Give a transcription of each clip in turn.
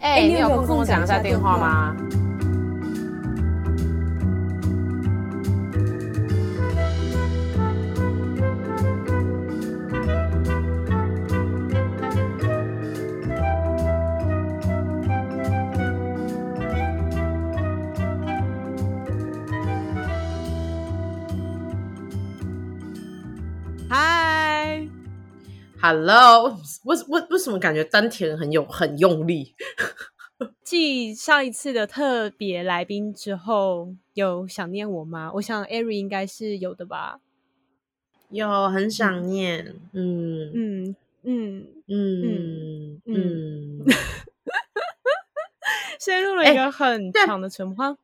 哎、欸，你有空跟我讲一下电话吗？Hello，为为为什么感觉丹田很有很用力？继上一次的特别来宾之后，有想念我吗？我想 Ari 应该是有的吧。有很想念，嗯嗯嗯嗯嗯嗯。陷入了一个很长的沉默。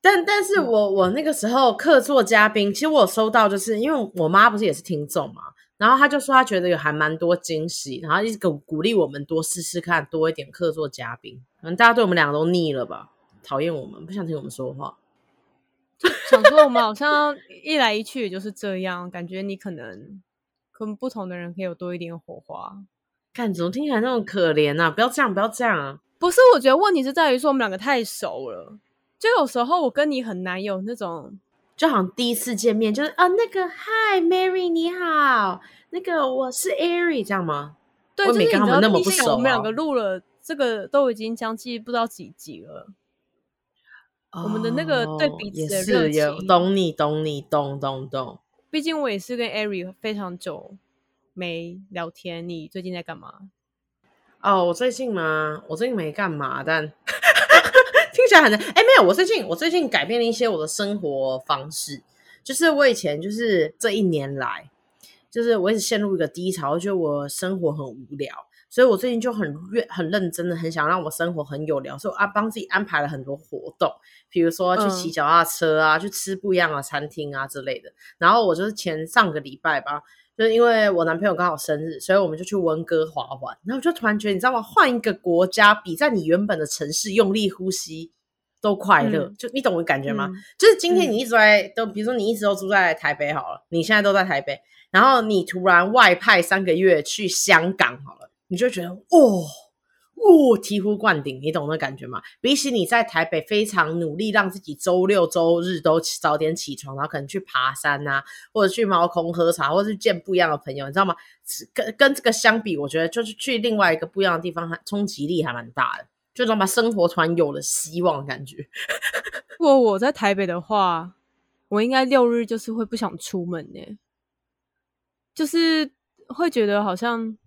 但但是我我那个时候客座嘉宾，其实我有收到，就是因为我妈不是也是听众嘛。然后他就说他觉得有还蛮多惊喜，然后一直鼓鼓励我们多试试看，多一点客座嘉宾。可能大家对我们两个都腻了吧，讨厌我们，不想听我们说话。想说我们好像一来一去也就是这样，感觉你可能跟不同的人可以有多一点火花。看怎么听起来那么可怜啊！不要这样，不要这样啊！不是，我觉得问题是在于说我们两个太熟了，就有时候我跟你很难有那种。就好像第一次见面，就是啊，那个嗨，Mary 你好，那个我是 Ari 这样吗？对，就是你知道，我们两个录了这个都已经将近不知道几集了。哦、我们的那个对彼此的热情，懂你，懂你，懂懂懂。毕竟我也是跟 Ari 非常久没聊天，你最近在干嘛？哦，我最近吗？我最近没干嘛，但。听起来很难，哎，没有，我最近我最近改变了一些我的生活方式，就是我以前就是这一年来，就是我一直陷入一个低潮，我觉得我生活很无聊，所以我最近就很认很认真的很想让我生活很有聊，所以我啊帮自己安排了很多活动，比如说去骑脚踏车啊，嗯、去吃不一样的餐厅啊之类的。然后我就是前上个礼拜吧，就是因为我男朋友刚好生日，所以我们就去温哥华玩。然后我就突然觉得，你知道吗？换一个国家，比在你原本的城市用力呼吸。都快乐，嗯、就你懂我感觉吗？嗯、就是今天你一直在、嗯、都，比如说你一直都住在台北好了，你现在都在台北，然后你突然外派三个月去香港好了，你就觉得哦哦醍醐灌顶，你懂那感觉吗？比起你在台北非常努力让自己周六周日都早点起床，然后可能去爬山啊，或者去猫空喝茶，或者是见不一样的朋友，你知道吗？跟跟这个相比，我觉得就是去另外一个不一样的地方，冲击力还蛮大的。就让把生活突然有了希望感觉。如果我在台北的话，我应该六日就是会不想出门呢，就是会觉得好像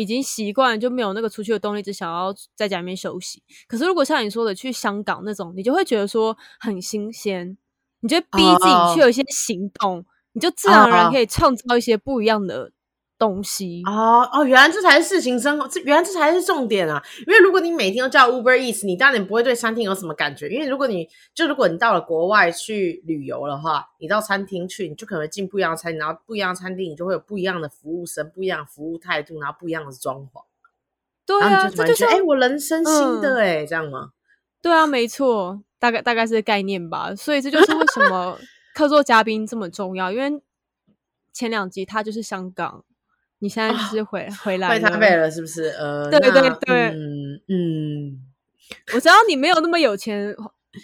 已经习惯，就没有那个出去的动力，只想要在家里面休息。可是如果像你说的去香港那种，你就会觉得说很新鲜，你就逼自己去有一些行动，oh. 你就自然而然可以创造一些不一样的。东西哦哦，原来这才是事情生活，这原来这才是重点啊！因为如果你每天都叫 Uber Eats，你当然不会对餐厅有什么感觉。因为如果你就如果你到了国外去旅游的话，你到餐厅去，你就可能会进不一样的餐厅，然后不一样的餐厅你就会有不一样的服务生、不一样的服务态度，然后不一样的装潢。对啊，就这就是哎、欸，我人生新的哎、欸，嗯、这样吗？对啊，没错，大概大概是个概念吧。所以这就是为什么 客座嘉宾这么重要，因为前两集他就是香港。你现在就是回、啊、回来回台北了，是不是？呃，对对对，嗯嗯，我知道你没有那么有钱，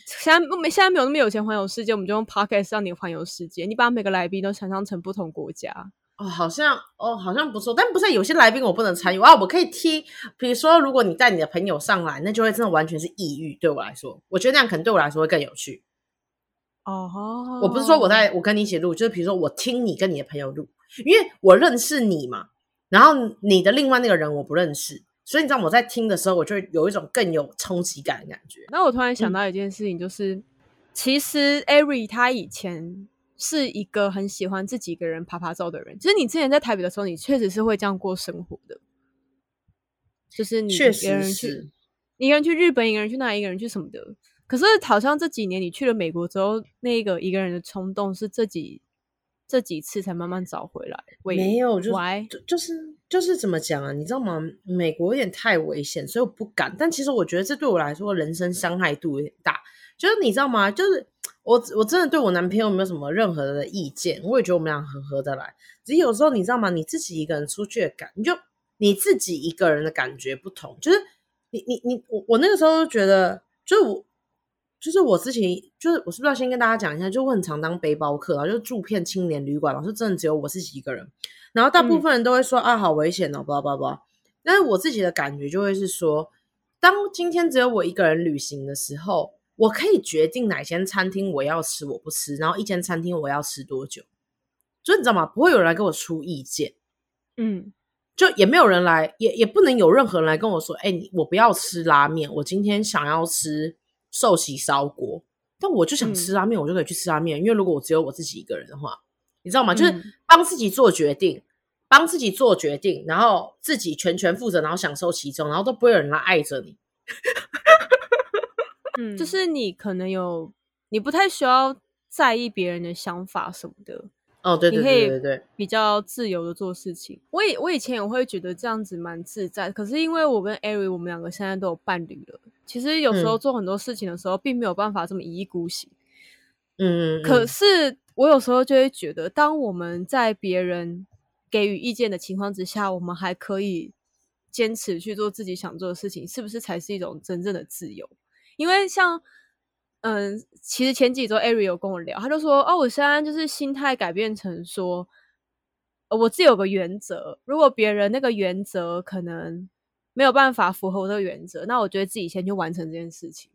现在没现在没有那么有钱环游世界，我们就用 Podcast 让你环游世界。你把每个来宾都想象成不同国家，哦，好像哦，好像不错，但不是有些来宾我不能参与啊，我可以听。比如说，如果你带你的朋友上来，那就会真的完全是异域。对我来说，我觉得那样可能对我来说会更有趣。哦，oh. 我不是说我在我跟你一起录，就是比如说我听你跟你的朋友录。因为我认识你嘛，然后你的另外那个人我不认识，所以你知道我在听的时候，我就有一种更有冲击感的感觉。那我突然想到一件事情，就是、嗯、其实艾瑞他以前是一个很喜欢自己一个人爬爬照的人。其实你之前在台北的时候，你确实是会这样过生活的，就是你一个人去，一个人去日本，一个人去哪，一个人去什么的。可是好像这几年你去了美国之后，那个一个人的冲动是自己。这几次才慢慢找回来，没有就就就是就是怎么讲啊？你知道吗？美国有点太危险，所以我不敢。但其实我觉得这对我来说人生伤害度有点大。就是你知道吗？就是我我真的对我男朋友没有什么任何的意见，我也觉得我们俩很合得来。只是有时候你知道吗？你自己一个人出去的感，你就你自己一个人的感觉不同。就是你你你我我那个时候就觉得，就是我就是我之前就是我是不是要先跟大家讲一下，就我很常当背包客，然后就住片青年旅馆，然后就真的只有我自己一个人，然后大部分人都会说、嗯、啊好危险哦，巴拉巴拉，但是我自己的感觉就会是说，当今天只有我一个人旅行的时候，我可以决定哪间餐厅我要吃，我不吃，然后一间餐厅我要吃多久，就你知道吗？不会有人来给我出意见，嗯。就也没有人来，也也不能有任何人来跟我说，哎、欸，我不要吃拉面，我今天想要吃寿喜烧锅，但我就想吃拉面，嗯、我就可以去吃拉面。因为如果我只有我自己一个人的话，你知道吗？嗯、就是帮自己做决定，帮自己做决定，然后自己全权负责，然后享受其中，然后都不会有人来爱着你。嗯，就是你可能有，你不太需要在意别人的想法什么的。哦，对对对对对，比较自由的做事情。我以我以前也会觉得这样子蛮自在，可是因为我跟艾瑞，我们两个现在都有伴侣了，其实有时候做很多事情的时候，并没有办法这么一意孤行。嗯，可是我有时候就会觉得，当我们在别人给予意见的情况之下，我们还可以坚持去做自己想做的事情，是不是才是一种真正的自由？因为像。嗯，其实前几周 Ari 有跟我聊，他就说：“哦，我现在就是心态改变成说，我自己有个原则，如果别人那个原则可能没有办法符合我的原则，那我觉得自己先去完成这件事情，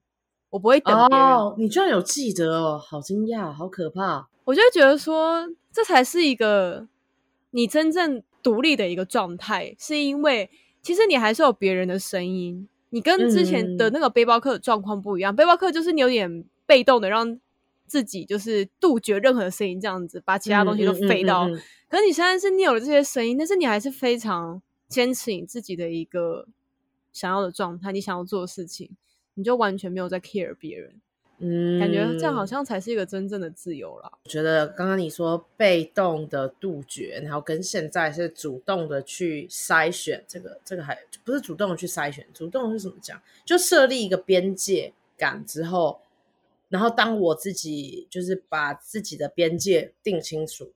我不会等别人。哦，你居然有记得哦，好惊讶，好可怕！我就会觉得说，这才是一个你真正独立的一个状态，是因为其实你还是有别人的声音。”你跟之前的那个背包客的状况不一样，嗯、背包客就是你有点被动的让自己就是杜绝任何声音，这样子把其他东西都飞到。可是你现在是你有了这些声音，但是你还是非常坚持你自己的一个想要的状态，你想要做的事情，你就完全没有在 care 别人。嗯，感觉这样好像才是一个真正的自由了。我觉得刚刚你说被动的杜绝，然后跟现在是主动的去筛选，这个这个还不是主动的去筛选，主动是怎么讲？就设立一个边界感之后，然后当我自己就是把自己的边界定清楚，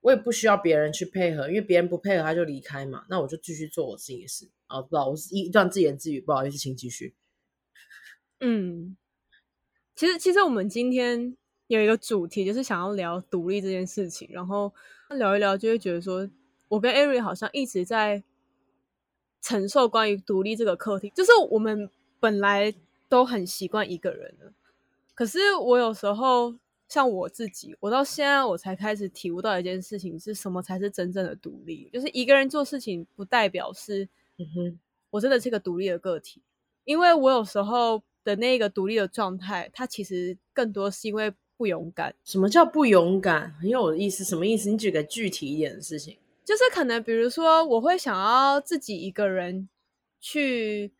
我也不需要别人去配合，因为别人不配合他就离开嘛，那我就继续做我自己的事。啊，不知道我是一段自言自语，不好意思，请继续。嗯。其实，其实我们今天有一个主题，就是想要聊独立这件事情。然后聊一聊，就会觉得说，我跟艾瑞好像一直在承受关于独立这个课题。就是我们本来都很习惯一个人的，可是我有时候像我自己，我到现在我才开始体悟到一件事情，是什么才是真正的独立。就是一个人做事情，不代表是，嗯哼，我真的是个独立的个体，因为我有时候。的那个独立的状态，它其实更多是因为不勇敢。什么叫不勇敢？很有意思，什么意思？你举个具体一点的事情。就是可能，比如说，我会想要自己一个人去，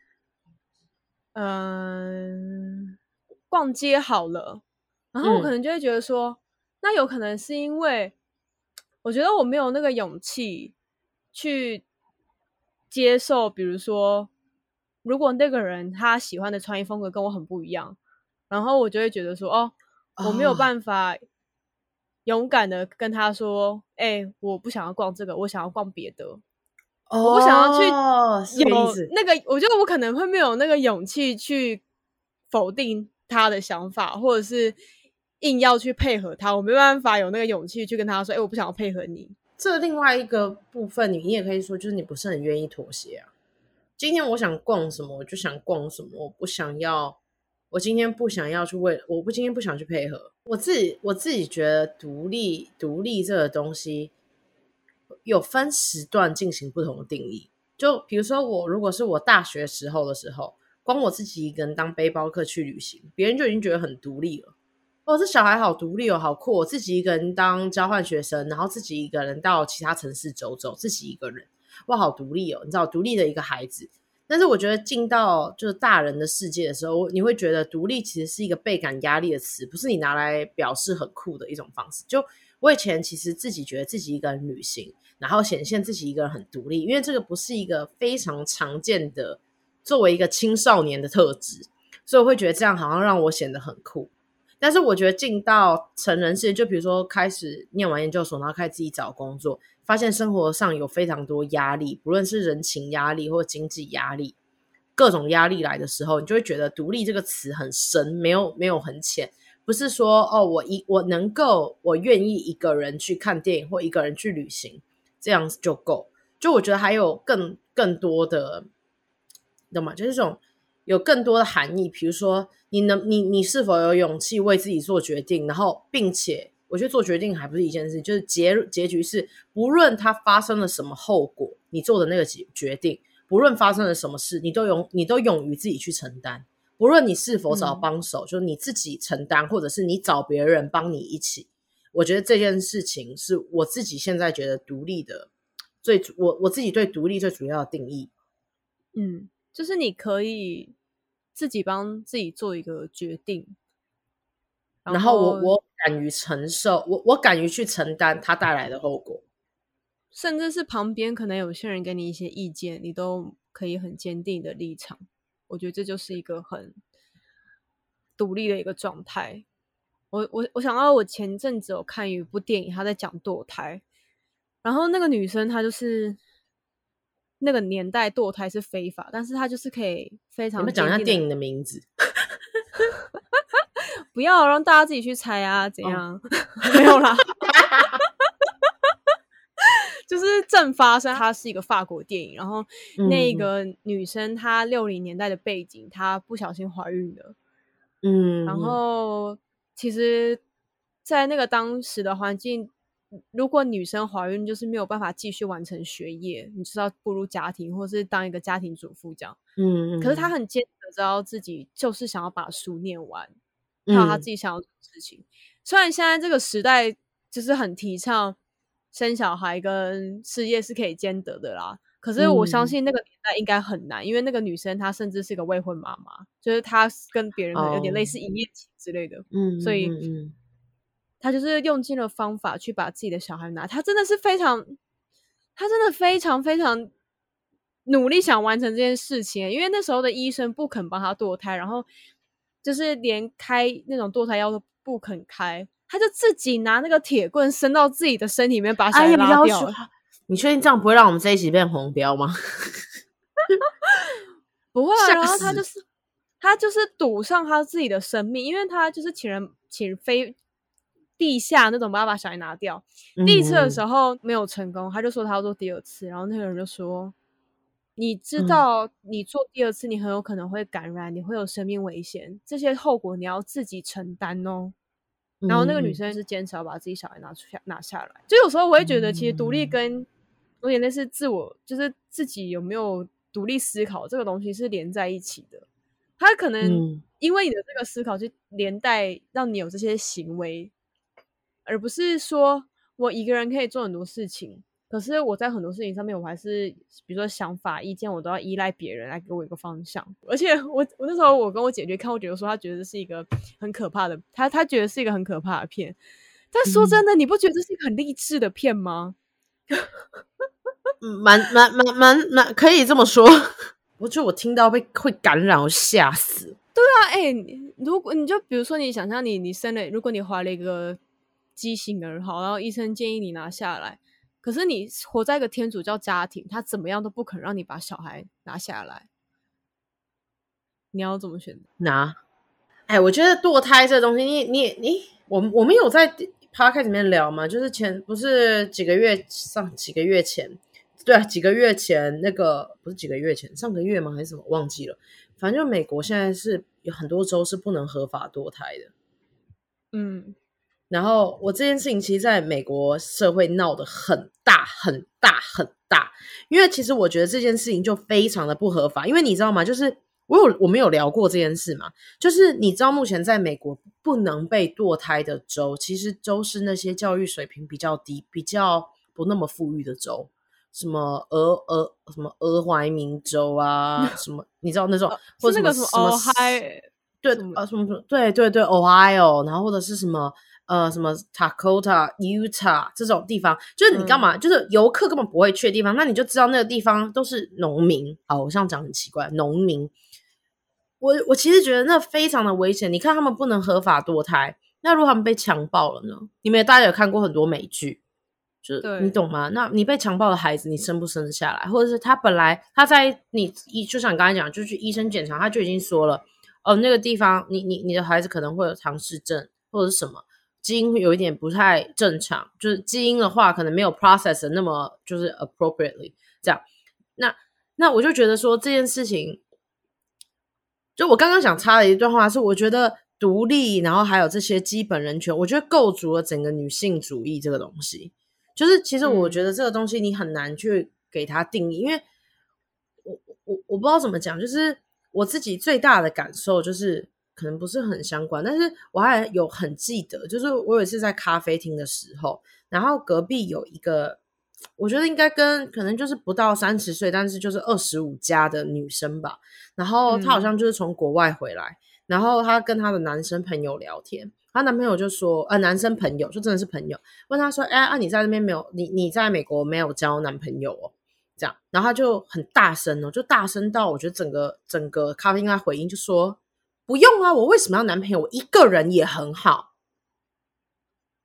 嗯、呃，逛街好了。然后我可能就会觉得说，嗯、那有可能是因为我觉得我没有那个勇气去接受，比如说。如果那个人他喜欢的穿衣风格跟我很不一样，然后我就会觉得说，哦，我没有办法勇敢的跟他说，哎、欸，我不想要逛这个，我想要逛别的，哦、我不想要去有那个，我觉得我可能会没有那个勇气去否定他的想法，或者是硬要去配合他，我没办法有那个勇气去跟他说，哎、欸，我不想要配合你。这另外一个部分，你你也可以说，就是你不是很愿意妥协啊。今天我想逛什么，我就想逛什么。我不想要，我今天不想要去为，我不今天不想去配合。我自己，我自己觉得独立，独立这个东西有分时段进行不同的定义。就比如说我，如果是我大学时候的时候，光我自己一个人当背包客去旅行，别人就已经觉得很独立了。哦，这小孩好独立哦，好酷！我自己一个人当交换学生，然后自己一个人到其他城市走走，自己一个人。哇，好独立哦！你知道，独立的一个孩子。但是我觉得进到就是大人的世界的时候，你会觉得独立其实是一个倍感压力的词，不是你拿来表示很酷的一种方式。就我以前其实自己觉得自己一个人旅行，然后显现自己一个人很独立，因为这个不是一个非常常见的作为一个青少年的特质，所以我会觉得这样好像让我显得很酷。但是我觉得进到成人世界，就比如说开始念完研究所，然后开始自己找工作，发现生活上有非常多压力，不论是人情压力或经济压力，各种压力来的时候，你就会觉得独立这个词很深，没有没有很浅。不是说哦，我一我能够，我愿意一个人去看电影或一个人去旅行，这样子就够。就我觉得还有更更多的，懂吗？就是这种有更多的含义。比如说，你能你你是否有勇气为自己做决定？然后，并且我觉得做决定还不是一件事，就是结结局是，不论它发生了什么后果，你做的那个决决定，不论发生了什么事，你都勇你都勇于自己去承担。不论你是否找帮手，嗯、就是你自己承担，或者是你找别人帮你一起，我觉得这件事情是我自己现在觉得独立的最主，我我自己对独立最主要的定义。嗯，就是你可以自己帮自己做一个决定，然后，我我敢于承受，我我敢于去承担它带来的后果，甚至是旁边可能有些人给你一些意见，你都可以很坚定的立场。我觉得这就是一个很独立的一个状态。我我我想到我前阵子有看一部电影，他在讲堕胎，然后那个女生她就是那个年代堕胎是非法，但是她就是可以非常。你们讲一下电影的名字，不要让大家自己去猜啊，怎样？哦、没有啦。就是正发生，它是一个法国电影，然后那个女生她六零年代的背景，她不小心怀孕了，嗯，然后其实，在那个当时的环境，如果女生怀孕，就是没有办法继续完成学业，你知道步入家庭，或是当一个家庭主妇这样，嗯，可是她很坚持知道自己就是想要把书念完，还有她自己想要做的事情。虽然现在这个时代就是很提倡。生小孩跟事业是可以兼得的啦，可是我相信那个年代应该很难，嗯、因为那个女生她甚至是一个未婚妈妈，就是她跟别人可能有点类似一夜情之类的，嗯，所以她就是用尽了方法去把自己的小孩拿，她真的是非常，她真的非常非常努力想完成这件事情，因为那时候的医生不肯帮她堕胎，然后就是连开那种堕胎药都不肯开。他就自己拿那个铁棍伸到自己的身体里面，把小孩拉掉。哎、你确定这样不会让我们这一集变红标吗？不会啊。然后他就是他就是赌上他自己的生命，因为他就是请人请飞地下那种，把他把小孩拿掉。嗯、第一次的时候没有成功，他就说他要做第二次。然后那个人就说：“你知道，你做第二次，你很有可能会感染，你会有生命危险，这些后果你要自己承担哦。”然后那个女生是坚持要把自己小孩拿出下拿下来，就有时候我会觉得，其实独立跟有点类似自我，就是自己有没有独立思考这个东西是连在一起的。他可能因为你的这个思考，就连带让你有这些行为，而不是说我一个人可以做很多事情。可是我在很多事情上面，我还是比如说想法、意见，我都要依赖别人来给我一个方向。而且 我我那时候我跟我姐姐看，我觉得说她觉得这是一个很可怕的，她她觉得是一个很可怕的片。但说真的，嗯、你不觉得这是一个很励志的片吗？蛮蛮蛮蛮蛮可以这么说。我觉得我听到被会感染，我吓死。对啊，哎、欸，如果你就比如说你想象你你生了，如果你怀了一个畸形儿，好，然后医生建议你拿下来。可是你活在一个天主教家庭，他怎么样都不肯让你把小孩拿下来。你要怎么选择？拿？哎，我觉得堕胎这东西，你你你，我我们有在 podcast 里面聊吗？就是前不是几个月上几个月前，对啊，几个月前那个不是几个月前，上个月吗？还是什么？忘记了。反正就美国现在是有很多州是不能合法堕胎的。嗯。然后我这件事情其实在美国社会闹得很大很大很大，因为其实我觉得这件事情就非常的不合法，因为你知道吗？就是我有我们有聊过这件事嘛，就是你知道目前在美国不能被堕胎的州，其实都是那些教育水平比较低、比较不那么富裕的州，什么俄俄什么俄怀明州啊，什么你知道那种，或者什么什么对啊什么什么对对对 Ohio，然后或者是什么。呃，什么 Dakota、Utah 这种地方，就是你干嘛？嗯、就是游客根本不会去的地方，那你就知道那个地方都是农民。好，我这样讲很奇怪，农民。我我其实觉得那非常的危险。你看他们不能合法堕胎，那如果他们被强暴了呢？你们大家有看过很多美剧，就是你懂吗？那你被强暴的孩子，你生不生得下来？或者是他本来他在你医，就像你刚才讲，就去医生检查，他就已经说了，哦，那个地方你你你的孩子可能会有唐氏症或者是什么基因会有一点不太正常，就是基因的话可能没有 process 的那么就是 appropriately 这样。那那我就觉得说这件事情，就我刚刚想插的一段话是，我觉得独立，然后还有这些基本人权，我觉得构筑了整个女性主义这个东西。就是其实我觉得这个东西你很难去给它定义，嗯、因为我我我不知道怎么讲，就是我自己最大的感受就是可能不是很相关，但是我还有很记得，就是我有一次在咖啡厅的时候，然后隔壁有一个，我觉得应该跟可能就是不到三十岁，但是就是二十五加的女生吧，然后她好像就是从国外回来，嗯、然后她跟她的男生朋友聊天。她男朋友就说：“呃，男生朋友就真的是朋友，问她说：‘哎、欸，啊，你在那边没有？你你在美国没有交男朋友哦？’这样，然后她就很大声哦，就大声到我觉得整个整个咖啡厅在回音，就说：‘不用啊，我为什么要男朋友？我一个人也很好，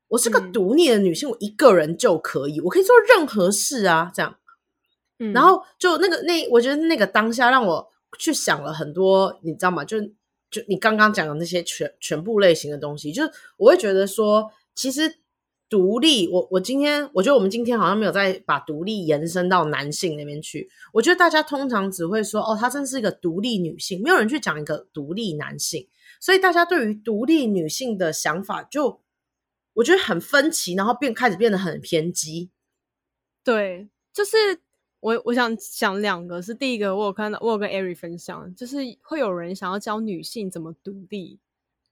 我是个独立的女性，嗯、我一个人就可以，我可以做任何事啊。’这样，嗯，然后就那个那，我觉得那个当下让我去想了很多，你知道吗？就。”就你刚刚讲的那些全全部类型的东西，就是我会觉得说，其实独立，我我今天我觉得我们今天好像没有再把独立延伸到男性那边去。我觉得大家通常只会说，哦，她真是一个独立女性，没有人去讲一个独立男性。所以大家对于独立女性的想法，就我觉得很分歧，然后变开始变得很偏激。对，就是。我我想讲两个，是第一个，我有看到，我有跟艾瑞分享，就是会有人想要教女性怎么独立，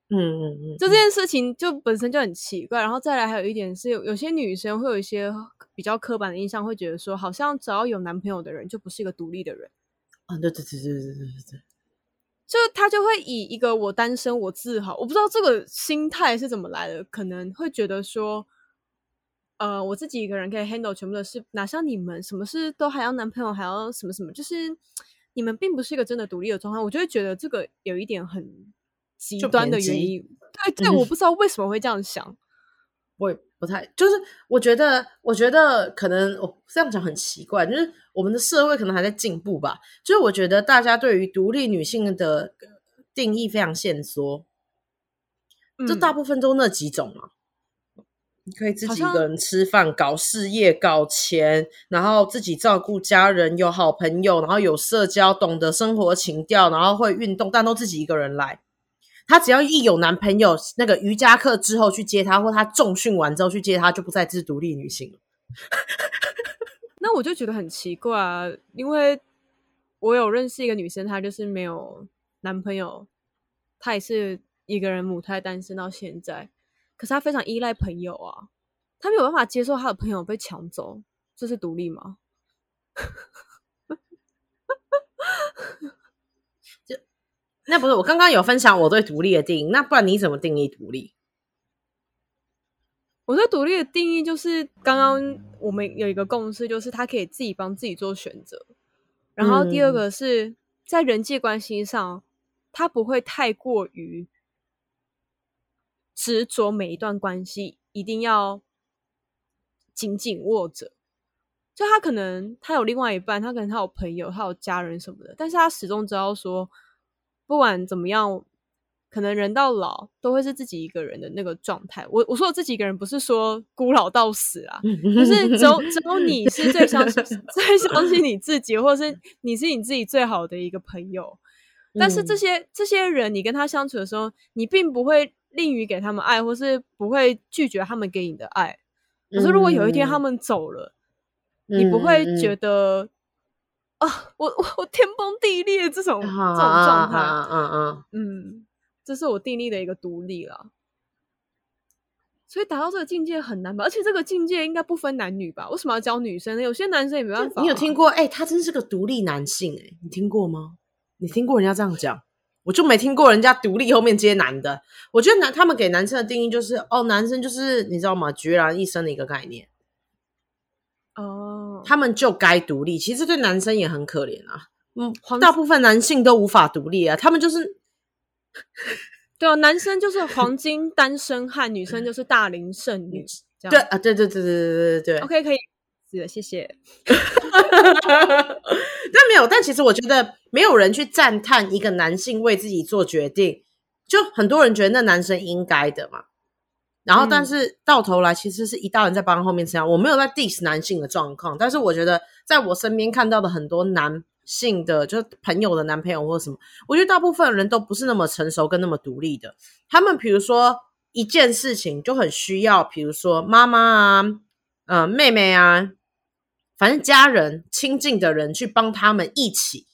嗯嗯嗯，就这件事情就本身就很奇怪，然后再来还有一点是，有些女生会有一些比较刻板的印象，会觉得说，好像只要有男朋友的人就不是一个独立的人。啊，对对对对对对对对，就她就会以一个我单身我自豪，我不知道这个心态是怎么来的，可能会觉得说，呃，我自己一个人可以 handle 全部的事，哪像你们，什么事都还要男朋友，还要什么什么，就是你们并不是一个真的独立的状态。我就会觉得这个有一点很。极端的原因。对对，我不知道为什么会这样想。我也不太，就是我觉得，我觉得可能我这样讲很奇怪，就是我们的社会可能还在进步吧。就是我觉得大家对于独立女性的定义非常限缩，这、嗯、大部分都那几种嘛。你可以自己一个人吃饭、搞事业、搞钱，然后自己照顾家人，有好朋友，然后有社交，懂得生活情调，然后会运动，但都自己一个人来。她只要一有男朋友，那个瑜伽课之后去接她，或她重训完之后去接她，就不再是独立女性了。那我就觉得很奇怪啊，因为我有认识一个女生，她就是没有男朋友，她也是一个人母胎单身到现在。可是她非常依赖朋友啊，她没有办法接受她的朋友被抢走，这是独立吗？就那不是我刚刚有分享我对独立的定义，那不然你怎么定义独立？我对独立的定义就是刚刚我们有一个共识，就是他可以自己帮自己做选择。然后第二个是在人际关系上，他不会太过于。执着每一段关系一定要紧紧握着，就他可能他有另外一半，他可能他有朋友，他有家人什么的，但是他始终知道说，不管怎么样，可能人到老都会是自己一个人的那个状态。我我说我自己一个人，不是说孤老到死啊，就是只有只有你是最相信 最相信你自己，或者是你是你自己最好的一个朋友。但是这些这些人，你跟他相处的时候，你并不会。吝于给他们爱，或是不会拒绝他们给你的爱。可是如果有一天他们走了，嗯、你不会觉得、嗯、啊，我我 我天崩地裂这种、啊、这种状态。嗯嗯嗯，嗯，这是我定义的一个独立了。所以达到这个境界很难吧？而且这个境界应该不分男女吧？为什么要教女生呢？有些男生也没办法、啊。你有听过？哎、欸，他真是个独立男性哎、欸，你听过吗？你听过人家这样讲？我就没听过人家独立后面接男的，我觉得男他们给男生的定义就是哦，男生就是你知道吗？决然一生的一个概念。哦，他们就该独立，其实对男生也很可怜啊。嗯，大部分男性都无法独立啊，他们就是，对啊，男生就是黄金单身汉，女生就是大龄剩女。这样对啊，对对对对对对对。OK，可以，是的，谢谢。但没有，但其实我觉得没有人去赞叹一个男性为自己做决定，就很多人觉得那男生应该的嘛。然后，但是到头来其实是一大人在帮后面撑腰。我没有在 diss 男性的状况，但是我觉得在我身边看到的很多男性的，就是朋友的男朋友或什么，我觉得大部分人都不是那么成熟跟那么独立的。他们比如说一件事情就很需要，比如说妈妈啊，呃，妹妹啊。反正家人亲近的人去帮他们一起，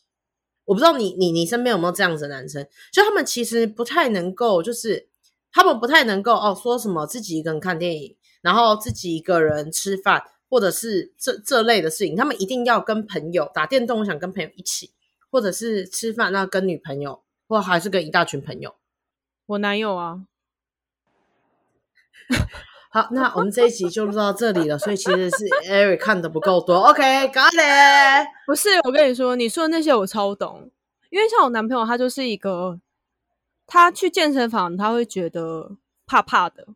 我不知道你你你身边有没有这样子的男生，就他们其实不太能够，就是他们不太能够哦，说什么自己一个人看电影，然后自己一个人吃饭，或者是这这类的事情，他们一定要跟朋友打电动，我想跟朋友一起，或者是吃饭，那跟女朋友，或还是跟一大群朋友。我男友啊。好，那我们这一集就录到这里了。所以其实是 Eric 看的不够多。OK，got it。不是，我跟你说，你说的那些我超懂。因为像我男朋友，他就是一个，他去健身房他会觉得怕怕的，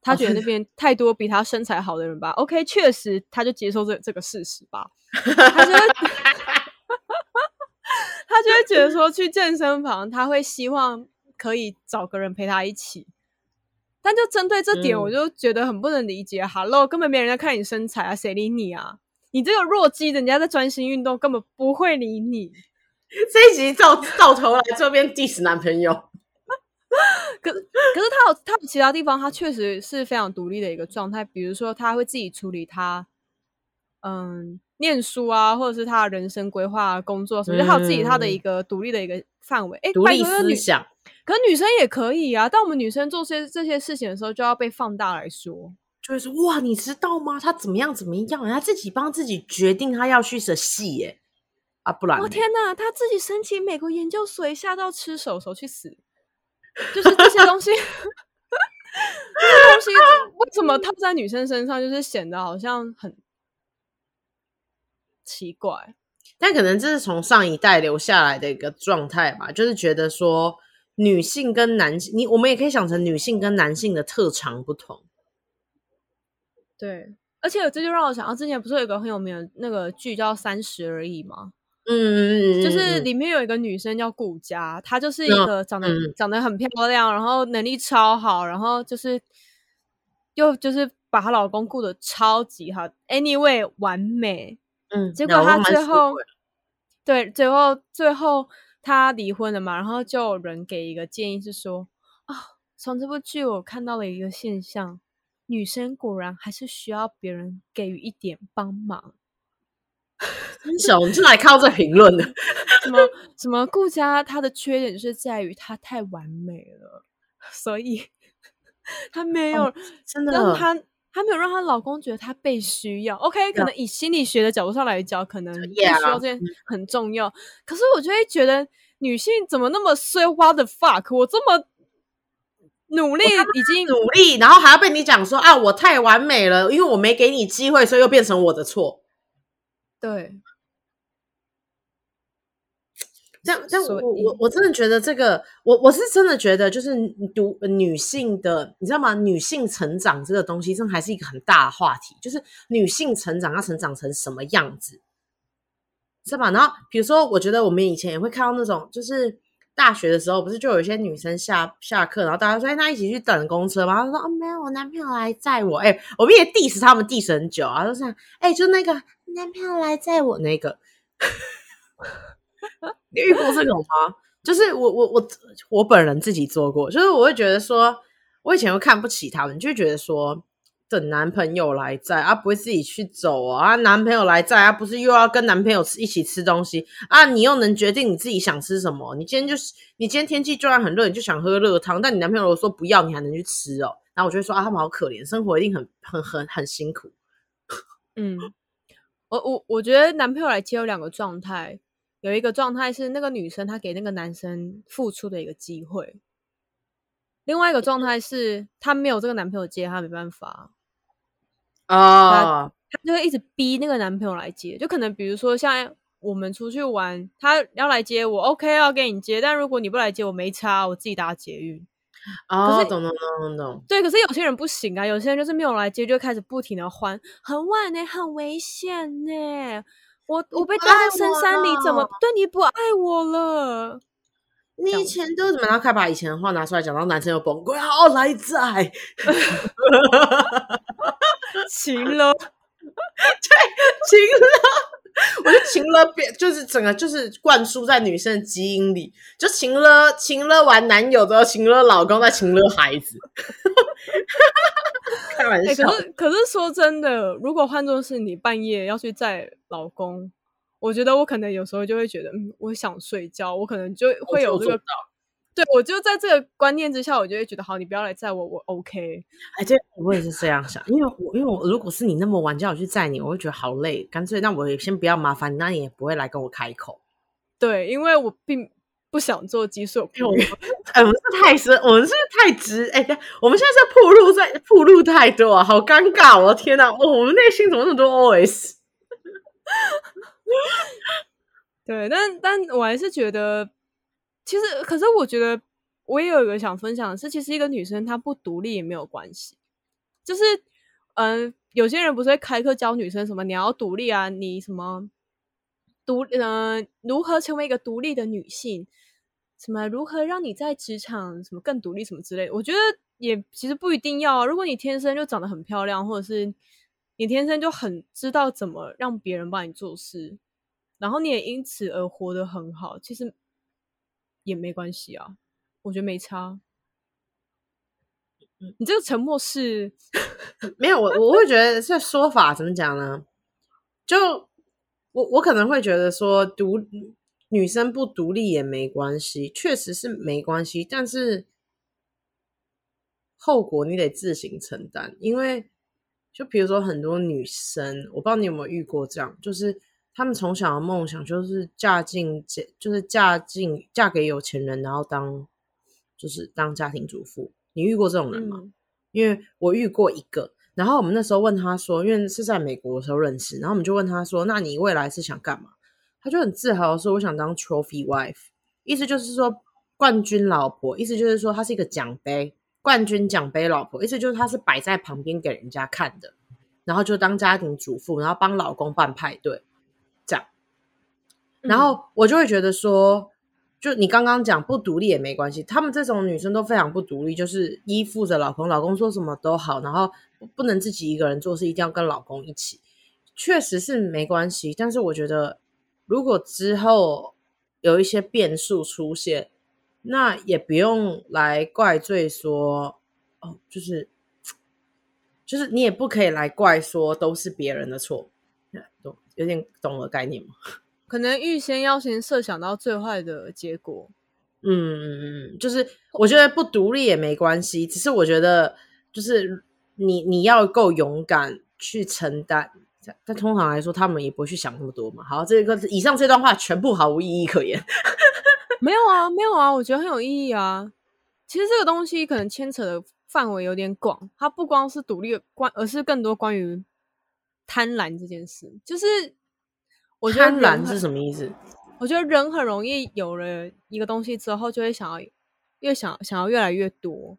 他觉得那边太多比他身材好的人吧。OK，确实，他就接受这这个事实吧。他就会，他就会觉得说，去健身房他会希望可以找个人陪他一起。但就针对这点，我就觉得很不能理解。哈喽、嗯，根本没人在看你身材啊，谁理你啊？你这个弱鸡，人家在专心运动，根本不会理你。这一集到到头来这边 diss 男朋友，可可是他有他有其他地方，他确实是非常独立的一个状态。比如说，他会自己处理他嗯念书啊，或者是他的人生规划、工作什么，就他有自己他的一个独立的一个范围。哎、嗯，独立思想。可女生也可以啊，当我们女生做些这些事情的时候，就要被放大来说，就会说哇，你知道吗？他怎么样怎么样？她自己帮自己决定，他要去舍戏耶啊，不然我、哦、天哪，他自己申请美国研究所，吓到吃手手去死，就是这些东西，这些东西 为什么套在女生身上，就是显得好像很奇怪？但可能这是从上一代留下来的一个状态吧，就是觉得说。女性跟男性，你我们也可以想成女性跟男性的特长不同。对，而且这就让我想到之前不是有一个很有名的那个剧叫《三十而已》吗？嗯就是里面有一个女生叫顾佳，她就是一个长得、嗯、长得很漂亮，然后能力超好，然后就是又就是把她老公顾得超级好，anyway 完美。嗯，结果她最后对最后最后。她离婚了嘛，然后就有人给一个建议是说，啊、哦，从这部剧我看到了一个现象，女生果然还是需要别人给予一点帮忙。小，你是哪里看到这评论的？什么什么顾佳她的缺点就是在于她太完美了，所以她没有真的让她。她没有让她老公觉得她被需要。OK，可能以心理学的角度上来讲，可能被需要这件很重要。可是我就会觉得女性怎么那么碎花的 fuck！我这么努力，已经努力，然后还要被你讲说啊，我太完美了，因为我没给你机会，所以又变成我的错。对。这样，但我我我真的觉得这个，我我是真的觉得，就是读女性的，你知道吗？女性成长这个东西，真的还是一个很大的话题。就是女性成长要成长成什么样子，是吧？然后比如说，我觉得我们以前也会看到那种，就是大学的时候，不是就有一些女生下下课，然后大家说，哎，那一起去等公车吗？她说，哦，没有，我男朋友来载我。哎，我们也 diss 他们 diss 很久啊，就是，哎，就那个男朋友来载我那个。你遇过这种吗？就是我我我我本人自己做过，就是我会觉得说，我以前会看不起他们，就觉得说，等男朋友来载啊，不会自己去走啊，男朋友来载啊，不是又要跟男朋友吃一起吃东西啊？你又能决定你自己想吃什么？你今天就是你今天天气就算很热，你就想喝热汤，但你男朋友如果说不要，你还能去吃哦？然后我就会说啊，他们好可怜，生活一定很很很很辛苦。嗯，我我我觉得男朋友来接有两个状态。有一个状态是那个女生她给那个男生付出的一个机会，另外一个状态是她没有这个男朋友接，她没办法啊，她就会一直逼那个男朋友来接，就可能比如说像我们出去玩，他要来接我，OK 要给你接，但如果你不来接我没差，我自己搭捷运。哦，懂懂懂懂懂。对，可是有些人不行啊，有些人就是没有来接，就开始不停的换，很晚呢、欸，很危险呢、欸。我我被丢在深山里，怎么对你不爱我了？你以前都怎么？然后把以前的话拿出来讲，然后男生又崩溃，好来在，情了，对，晴了。我就晴了变，就是整个就是灌输在女生的基因里，就晴了，晴了完男友之后，晴了老公，再晴了孩子。开玩笑。欸，可是可是说真的，如果换作是你半夜要去载老公，我觉得我可能有时候就会觉得，嗯，我想睡觉，我可能就会有这个。对，我就在这个观念之下，我就会觉得好，你不要来载我，我 OK。哎，这我也是这样想，因为我因为我如果是你那么晚叫我去载你，我会觉得好累，干脆那我也先不要麻烦你，那你也不会来跟我开口。对，因为我并不想做激素。哎，我们是太深，我们是太直。哎，我们现在是铺路在铺路太多啊，好尴尬！我的天哪，我，我们内心怎么那么多 OS？对，但但我还是觉得。其实，可是我觉得我也有一个想分享的是，其实一个女生她不独立也没有关系。就是，嗯、有些人不是会开课教女生什么你要独立啊，你什么独，嗯、如何成为一个独立的女性，什么如何让你在职场什么更独立什么之类的。我觉得也其实不一定要啊。如果你天生就长得很漂亮，或者是你天生就很知道怎么让别人帮你做事，然后你也因此而活得很好，其实。也没关系啊，我觉得没差。你这个沉默是没有我，我会觉得这说法怎么讲呢？就我我可能会觉得说独女生不独立也没关系，确实是没关系，但是后果你得自行承担。因为就比如说很多女生，我不知道你有没有遇过这样，就是。他们从小的梦想就是嫁进，就是嫁进嫁给有钱人，然后当就是当家庭主妇。你遇过这种人吗？嗯。因为我遇过一个，然后我们那时候问他说，因为是在美国的时候认识，然后我们就问他说：“那你未来是想干嘛？”他就很自豪的说：“我想当 trophy wife，意思就是说冠军老婆，意思就是说他是一个奖杯，冠军奖杯老婆，意思就是他是摆在旁边给人家看的，然后就当家庭主妇，然后帮老公办派对。”然后我就会觉得说，就你刚刚讲不独立也没关系，他们这种女生都非常不独立，就是依附着老公，老公说什么都好，然后不能自己一个人做事，一定要跟老公一起，确实是没关系。但是我觉得，如果之后有一些变数出现，那也不用来怪罪说，哦，就是就是你也不可以来怪说都是别人的错，懂有点懂了概念吗？可能预先要先设想到最坏的结果，嗯就是我觉得不独立也没关系，只是我觉得就是你你要够勇敢去承担，但通常来说他们也不会去想那么多嘛。好，这个以上这段话全部毫无意义可言。没有啊，没有啊，我觉得很有意义啊。其实这个东西可能牵扯的范围有点广，它不光是独立关，而是更多关于贪婪这件事，就是。我觉得贪婪是什么意思？我觉得人很容易有了一个东西之后，就会想要越想想要越来越多。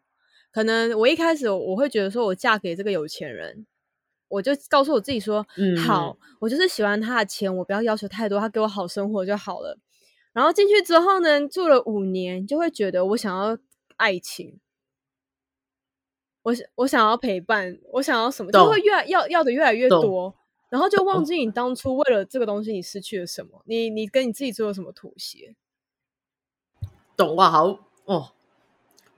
可能我一开始我会觉得说，我嫁给这个有钱人，我就告诉我自己说，嗯，好，我就是喜欢他的钱，我不要要求太多，他给我好生活就好了。然后进去之后呢，住了五年，就会觉得我想要爱情，我我想要陪伴，我想要什么，就会越来要要的越来越多。然后就忘记你当初为了这个东西，你失去了什么？你你跟你自己做了什么妥协？懂哇？好哦，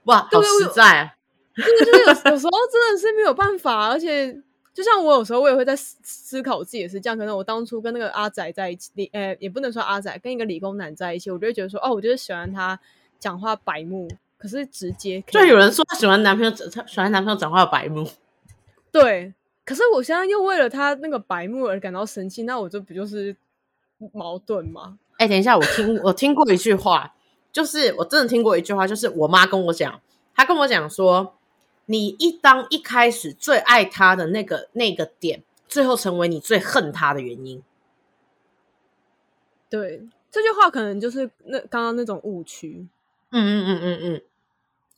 哇，好实在啊！就是就是有有时候真的是没有办法，而且就像我有时候我也会在思思考我自己也是这样。可能我当初跟那个阿仔在一起，理呃也不能说阿仔跟一个理工男在一起，我就会觉得说哦，我就是喜欢他讲话白目，可是直接。就有人说他喜欢男朋友，他喜欢男朋友讲话白目，对。可是我现在又为了他那个白目而感到生气，那我这不就是矛盾吗？哎、欸，等一下，我听我听过一句话，就是我真的听过一句话，就是我妈跟我讲，她跟我讲说，你一当一开始最爱他的那个那个点，最后成为你最恨他的原因。对，这句话可能就是那刚刚那种误区。嗯嗯嗯嗯嗯。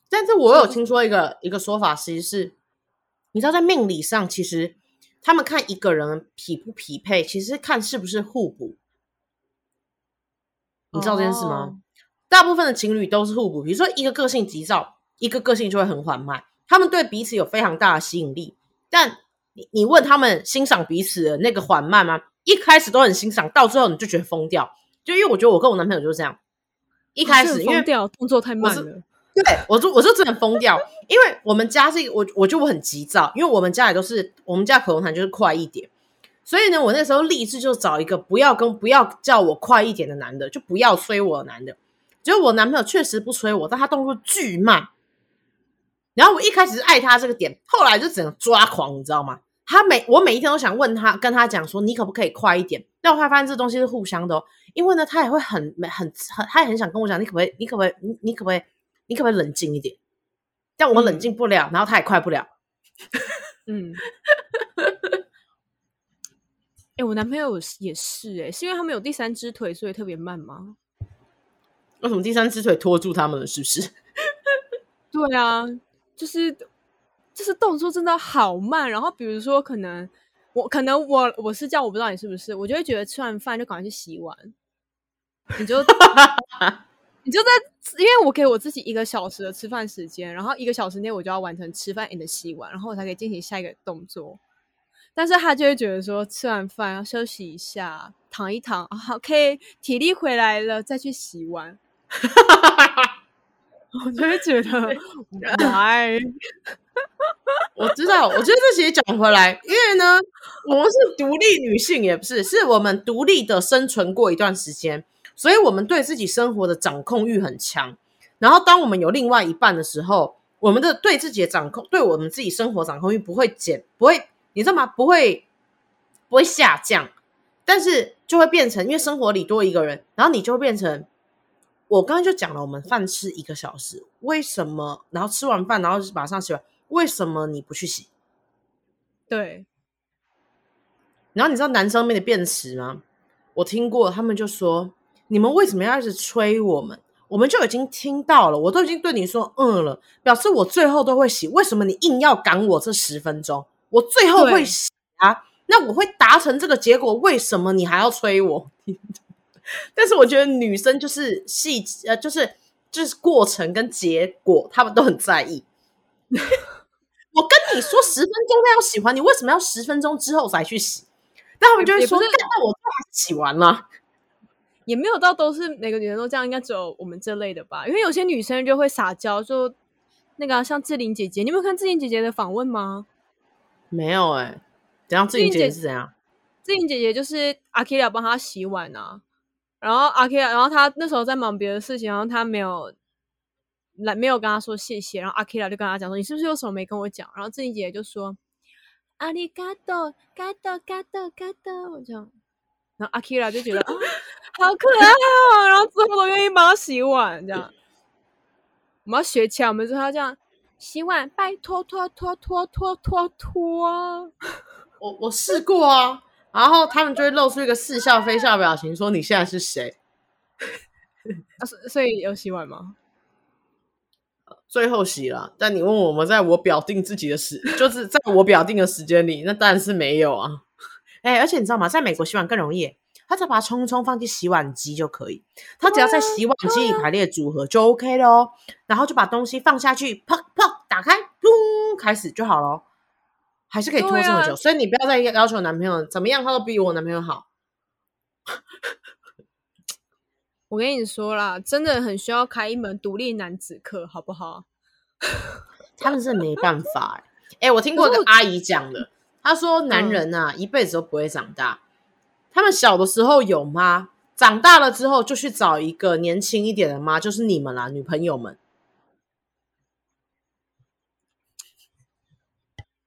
但是我有听说一个一个说法，其实是你知道，在命理上，其实他们看一个人匹不匹配，其实看是不是互补。你知道这件事吗？哦、大部分的情侣都是互补，比如说一个个性急躁，一个个性就会很缓慢，他们对彼此有非常大的吸引力。但你你问他们欣赏彼此的那个缓慢吗？一开始都很欣赏，到最后你就觉得疯掉。就因为我觉得我跟我男朋友就是这样，一开始因为动作太慢了，对，我就我就真的疯掉，因为我们家是一个我我就我很急躁，因为我们家也都是我们家口头禅就是快一点。所以呢，我那时候立志就找一个不要跟不要叫我快一点的男的，就不要催我男的。结果我男朋友确实不催我，但他动作巨慢。然后我一开始是爱他这个点，后来就整个抓狂，你知道吗？他每我每一天都想问他，跟他讲说，你可不可以快一点？但我后来发现这东西是互相的哦，因为呢，他也会很很很，他也很想跟我讲，你可不可以？你可不可以？你你可不可以？你可不可以冷静一点？但我冷静不了，然后他也快不了。嗯。哎、欸，我男朋友也是哎、欸，是因为他们有第三只腿，所以特别慢吗？为什么第三只腿拖住他们了？是不是？对啊，就是就是动作真的好慢。然后比如说，可能我可能我我是这样，我不知道你是不是，我就会觉得吃完饭就赶快去洗碗。你就你就在，因为我给我自己一个小时的吃饭时间，然后一个小时内我就要完成吃饭 and 洗碗，然后我才可以进行下一个动作。但是他就会觉得说，吃完饭要休息一下，躺一躺，好，OK，体力回来了再去洗碗。我就会觉得，来，我知道，我觉得这其实讲回来，因为呢，我们是独立女性，也不是，是我们独立的生存过一段时间，所以我们对自己生活的掌控欲很强。然后，当我们有另外一半的时候，我们的对自己的掌控，对我们自己生活掌控欲不会减，不会。你知道吗？不会，不会下降，但是就会变成，因为生活里多一个人，然后你就会变成。我刚刚就讲了，我们饭吃一个小时，为什么？然后吃完饭，然后马上洗碗，为什么你不去洗？对。然后你知道男生们的辩词吗？我听过，他们就说：“你们为什么要一直催我们？我们就已经听到了，我都已经对你说嗯了，表示我最后都会洗，为什么你硬要赶我这十分钟？”我最后会洗啊，那我会达成这个结果，为什么你还要催我？但是我觉得女生就是细呃，就是就是过程跟结果，他们都很在意。我跟你说十分钟内要洗完，你为什么要十分钟之后才去洗？那他们就会说：“那我洗完了。”也没有到都是每个女生都这样，应该只有我们这类的吧？因为有些女生就会撒娇，就那个像志玲姐姐，你有没有看志玲姐姐的访问吗？没有哎、欸，怎样？志玲姐姐是怎样？志玲姐姐就是阿 K 要帮她洗碗啊，然后阿 K，然后她那时候在忙别的事情，然后她没有来，没有跟她说谢谢，然后阿 K 就跟她讲说：“你是不是有什么没跟我讲？”然后志玲姐姐就说：“阿里嘎多，嘎多，嘎多，嘎多。”我这样，然后阿 K 就觉得啊，好可 爱哦，然后之后都愿意帮他洗碗，这样。我们要学起来，我们就要这样。洗碗，拜托托托托托托托！我我试过啊，然后他们就会露出一个似笑非笑的表情，说：“你现在是谁？”啊，所所以有洗碗吗？最后洗了，但你问我们，在我表定自己的时，就是在我表定的时间里，那当然是没有啊。哎，而且你知道吗？在美国洗碗更容易。他只要把它冲冲放进洗碗机就可以，他只要在洗碗机里排列组合就 OK 了哦。然后就把东西放下去，砰砰打开，咚开始就好了。还是可以拖这么久，所以你不要再要求男朋友怎么样，他都比我男朋友好。我跟你说啦，真的很需要开一门独立男子课，好不好？他们是没办法哎、欸，我听过一个阿姨讲的，她说男人啊、嗯、一辈子都不会长大。他们小的时候有妈，长大了之后就去找一个年轻一点的妈，就是你们啦，女朋友们。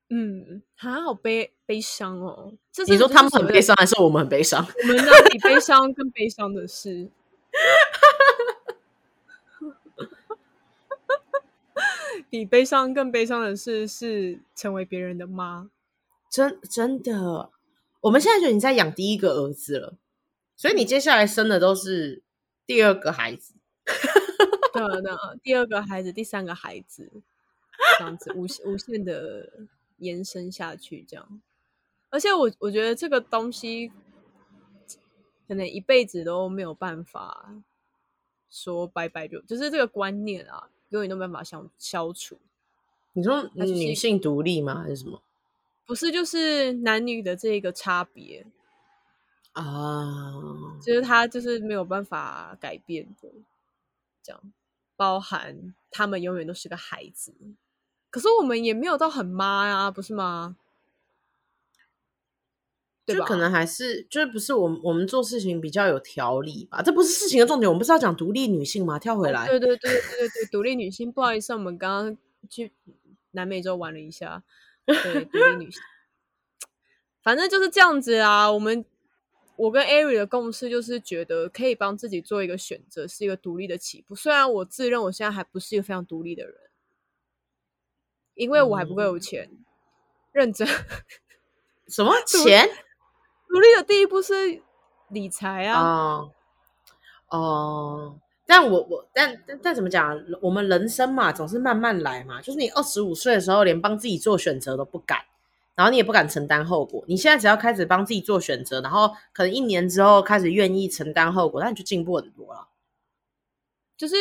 嗯，还好悲悲伤哦。你说他们很悲伤，还是我们很悲伤？我们那比悲伤更悲伤的是，比悲伤更悲伤的事，是成为别人的妈。真真的。我们现在就已经在养第一个儿子了，所以你接下来生的都是第二个孩子。对的，第二个孩子，第三个孩子，这样子无限无限的延伸下去，这样。而且我我觉得这个东西可能一辈子都没有办法说拜拜就，就就是这个观念啊，永远都没办法消消除。你说女性独立吗？还是什么？不是，就是男女的这个差别啊，就是他就是没有办法改变的，这样，包含他们永远都是个孩子，可是我们也没有到很妈呀，不是吗？就可能还是就是不是我们我们做事情比较有条理吧？这不是事情的重点，我们不是要讲独立女性吗？跳回来，对对对对对对，独立女性，不好意思，我们刚刚去南美洲玩了一下。对，独立女性，反正就是这样子啊。我们我跟 Ari 的共识就是觉得可以帮自己做一个选择，是一个独立的起步。虽然我自认我现在还不是一个非常独立的人，因为我还不够有钱。嗯、认真 什么钱？独立的第一步是理财啊。哦。哦但我我但但但怎么讲？我们人生嘛，总是慢慢来嘛。就是你二十五岁的时候，连帮自己做选择都不敢，然后你也不敢承担后果。你现在只要开始帮自己做选择，然后可能一年之后开始愿意承担后果，那你就进步很多了。就是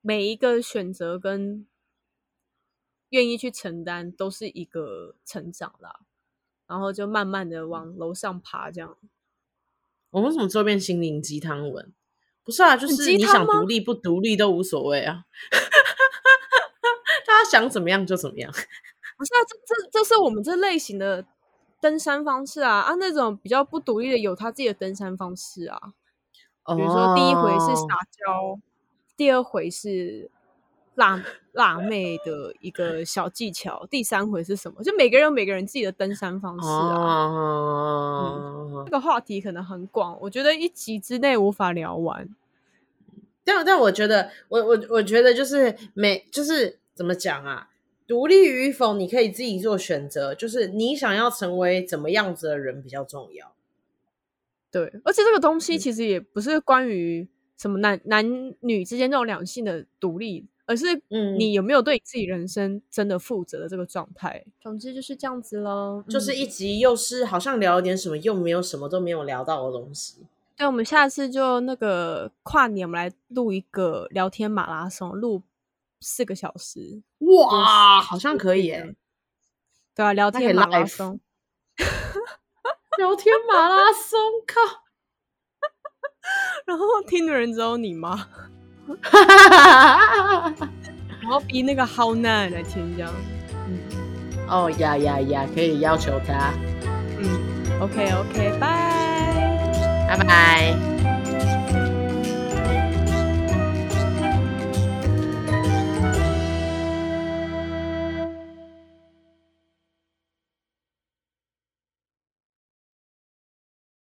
每一个选择跟愿意去承担，都是一个成长啦。然后就慢慢的往楼上爬，这样。我们怎么做变心灵鸡汤文？不是啊，就是你想独立不独立都无所谓啊，大家想怎么样就怎么样。不是啊，这这这是我们这类型的登山方式啊啊，那种比较不独立的有他自己的登山方式啊。比如说第一回是撒娇，oh. 第二回是辣辣妹的一个小技巧，第三回是什么？就每个人有每个人自己的登山方式啊。Oh. 嗯这个话题可能很广，我觉得一集之内无法聊完。但但我觉得，我我我觉得就是每就是怎么讲啊，独立与否你可以自己做选择，就是你想要成为怎么样子的人比较重要。对，而且这个东西其实也不是关于什么男男女之间这种两性的独立。而是，嗯，你有没有对自己人生真的负责的这个状态？嗯、总之就是这样子喽。就是一集又是好像聊了点什么，又没有什么都没有聊到的东西。对，我们下次就那个跨年，我们来录一个聊天马拉松，录四个小时。哇，好像可以耶！对啊，聊天马拉松，聊天马拉松，靠！然后听的人只有你吗？然后逼那个浩南来听这样，嗯，哦呀呀呀，可以要求他，嗯，OK OK，拜，拜拜。